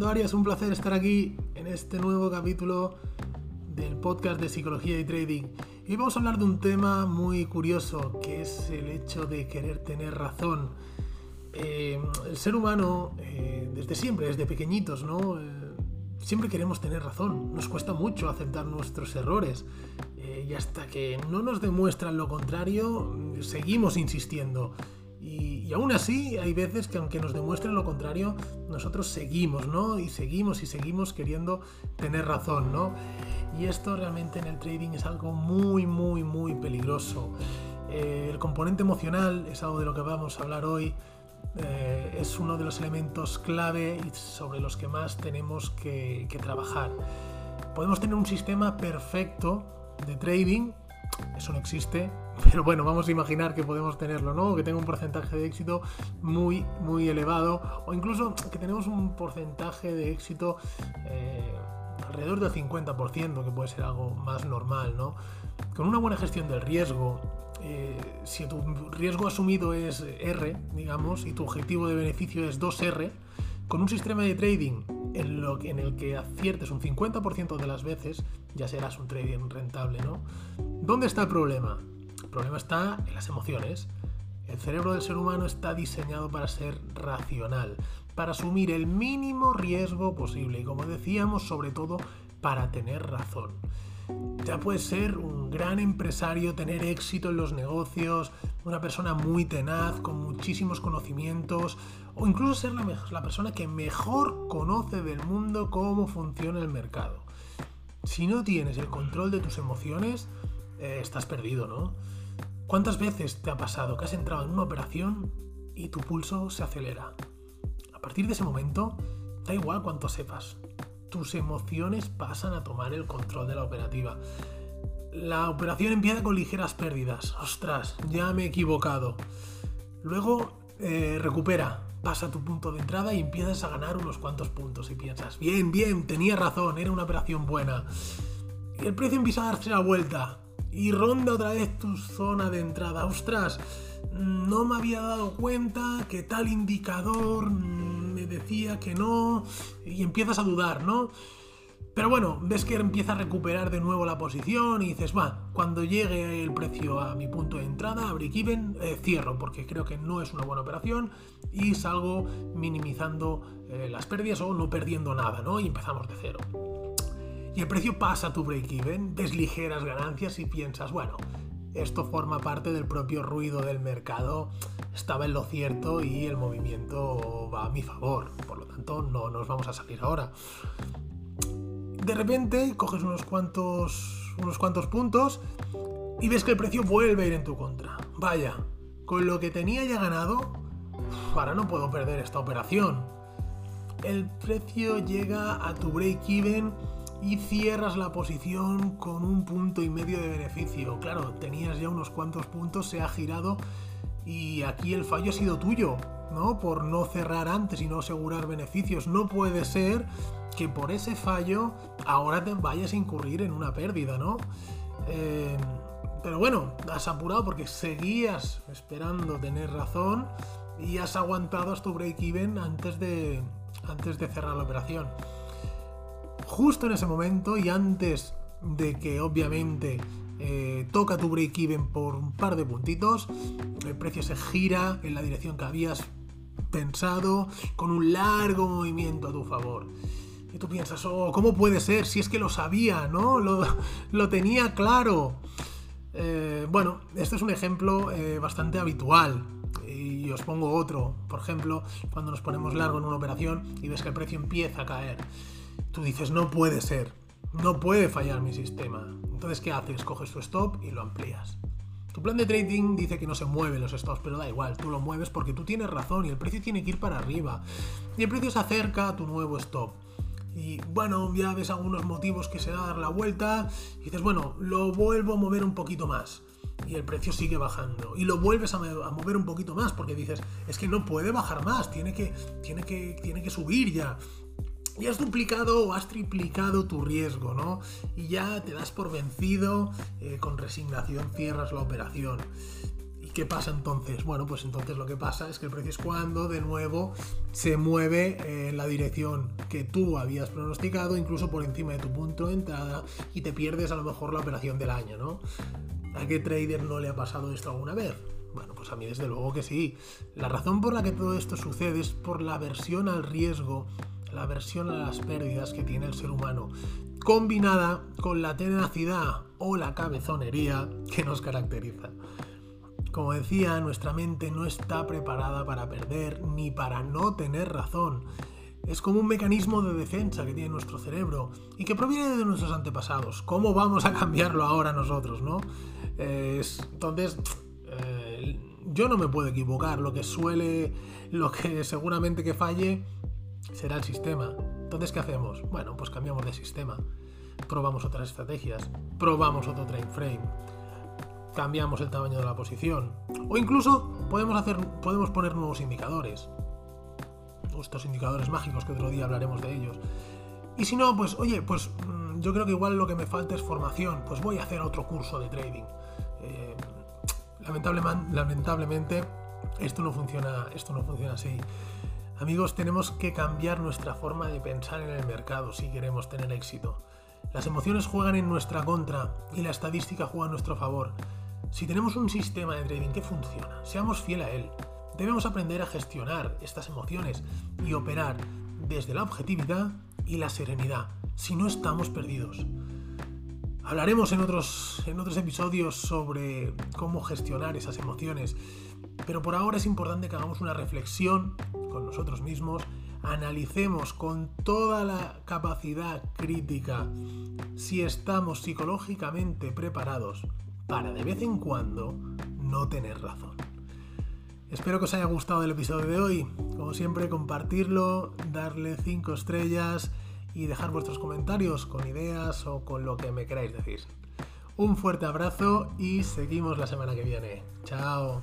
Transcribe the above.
Fernando Arias, un placer estar aquí en este nuevo capítulo del podcast de psicología y trading. Y vamos a hablar de un tema muy curioso, que es el hecho de querer tener razón. Eh, el ser humano, eh, desde siempre, desde pequeñitos, ¿no? Eh, siempre queremos tener razón. Nos cuesta mucho aceptar nuestros errores. y hasta que no nos demuestran lo contrario, seguimos insistiendo. Y, aún así, hay veces que aunque nos demuestren lo contrario, nosotros seguimos, ¿no? Y seguimos y seguimos queriendo tener razón, ¿no? Y esto realmente en el trading es algo muy, muy, muy peligroso. Eh, el componente emocional es algo de lo que vamos a hablar hoy. Eh, es uno de los elementos clave y sobre los que más tenemos que trabajar. Podemos tener un sistema perfecto de trading, eso no existe, pero bueno, vamos a imaginar que podemos tenerlo, ¿no? Que tenga un porcentaje de éxito muy, muy elevado, o incluso que tenemos un porcentaje de éxito eh, alrededor del 50%, que puede ser algo más normal, ¿no? Con una buena gestión del riesgo, eh, si tu riesgo asumido es R, digamos, y tu objetivo de beneficio es 2R, con un sistema de trading en, lo, en el que aciertes un 50% de las veces, ya serás un trading rentable, ¿no? ¿Dónde está el problema? El problema está en las emociones. El cerebro del ser humano está diseñado para ser racional, para asumir el mínimo riesgo posible y como decíamos, sobre todo para tener razón. Ya puedes ser un gran empresario, tener éxito en los negocios, una persona muy tenaz, con muchísimos conocimientos, o incluso ser la, persona que mejor conoce del mundo cómo funciona el mercado. Si no tienes el control de tus emociones, eh, estás perdido, ¿no? ¿Cuántas veces te ha pasado que has entrado en una operación y tu pulso se acelera? A partir de ese momento, da igual cuánto sepas, tus emociones pasan a tomar el control de la operativa. La operación empieza con ligeras pérdidas. Ostras, ya me he equivocado. Luego eh, recupera, pasa tu punto de entrada y empiezas a ganar unos cuantos puntos y piensas, bien, bien, tenía razón, era una operación buena. El precio empieza a darse la vuelta y ronda otra vez tu zona de entrada. Ostras, no me había dado cuenta que tal indicador decía que no y empiezas a dudar, ¿no? Pero bueno, ves que empieza a recuperar de nuevo la posición y dices, va, cuando llegue el precio a mi punto de entrada, a break-even, eh, cierro porque creo que no es una buena operación y salgo minimizando eh, las pérdidas o no perdiendo nada, ¿no? Y empezamos de cero y el precio pasa a tu break-even, ves ligeras ganancias y piensas, bueno, esto forma parte del propio ruido del mercado, estaba en lo cierto y el movimiento va a mi favor, por lo tanto no nos vamos a salir ahora. De repente coges unos cuantos, unos cuantos puntos y ves que el precio vuelve a ir en tu contra. Vaya, con lo que tenía ya ganado, ahora no puedo perder esta operación. El precio llega a tu break-even y cierras la posición con un punto y medio de beneficio. Claro, tenías ya unos cuantos puntos, se ha girado y aquí el fallo ha sido tuyo, ¿no? Por no cerrar antes y no asegurar beneficios. No puede ser que por ese fallo ahora te vayas a incurrir en una pérdida, ¿no? Eh, pero bueno, has apurado porque seguías esperando tener razón y has aguantado hasta tu break-even antes de, antes de cerrar la operación justo en ese momento y antes de que obviamente eh, toca tu break-even por un par de puntitos, el precio se gira en la dirección que habías pensado con un largo movimiento a tu favor. Y tú piensas, oh, ¿cómo puede ser? Si es que lo sabía, ¿no? Lo, tenía claro. Eh, bueno, este es un ejemplo eh, bastante habitual. Y os pongo otro. Por ejemplo, cuando nos ponemos largo en una operación y ves que el precio empieza a caer tú dices, no puede ser, no puede fallar mi sistema. Entonces, ¿qué haces? Coges tu stop y lo amplías. Tu plan de trading dice que no se mueven los stops, pero da igual, tú lo mueves porque tú tienes razón y el precio tiene que ir para arriba. Y el precio se acerca a tu nuevo stop. Y bueno, ya ves algunos motivos que se da a dar la vuelta y dices, bueno, lo vuelvo a mover un poquito más. Y el precio sigue bajando. Y lo vuelves a, mover un poquito más porque dices, es que no puede bajar más, tiene que, tiene que, tiene que subir ya y has duplicado o has triplicado tu riesgo, ¿no? Y ya te das por vencido, eh, con resignación cierras la operación. Y qué pasa entonces? Bueno, pues entonces lo que pasa es que el precio es cuando de nuevo se mueve en la dirección que tú habías pronosticado, incluso por encima de tu punto de entrada, y te pierdes a lo mejor la operación del año, ¿no? ¿A qué trader no le ha pasado esto alguna vez? Bueno, pues a mí desde luego que sí. La razón por la que todo esto sucede es por la aversión al riesgo, la aversión a las pérdidas que tiene el ser humano, combinada con la tenacidad o la cabezonería que nos caracteriza. Como decía, nuestra mente no está preparada para perder ni para no tener razón. Es como un mecanismo de defensa que tiene nuestro cerebro y que proviene de nuestros antepasados. ¿Cómo vamos a cambiarlo ahora nosotros, no? entonces, eh, yo no me puedo equivocar. Lo que suele, lo que seguramente que falle será el sistema. Entonces, ¿qué hacemos? Bueno, pues cambiamos de sistema. Probamos otras estrategias. Probamos otro time frame cambiamos el tamaño de la posición. O incluso podemos, hacer, podemos poner nuevos indicadores. Estos indicadores mágicos que otro día hablaremos de ellos. Y si no, pues oye, pues mm, yo creo que igual lo que me falta es formación. Pues voy a hacer otro curso de trading. Eh, lamentablemente, esto no funciona, esto no funciona así. Amigos, tenemos que cambiar nuestra forma de pensar en el mercado si queremos tener éxito. Las emociones juegan en nuestra contra y la estadística juega a nuestro favor. Si tenemos un sistema de trading que funciona, seamos fiel a él. Debemos aprender a gestionar estas emociones y operar desde la objetividad y la serenidad, si no estamos perdidos. Hablaremos en otros, en otros episodios sobre cómo gestionar esas emociones, pero por ahora es importante que hagamos una reflexión con nosotros mismos, analicemos con toda la capacidad crítica si estamos psicológicamente preparados para de vez en cuando no tener razón. Espero que os haya gustado el episodio de hoy. Como siempre, compartirlo, darle 5 estrellas y dejar vuestros comentarios con ideas o con lo que me queráis decir. Un fuerte abrazo y seguimos la semana que viene. Chao.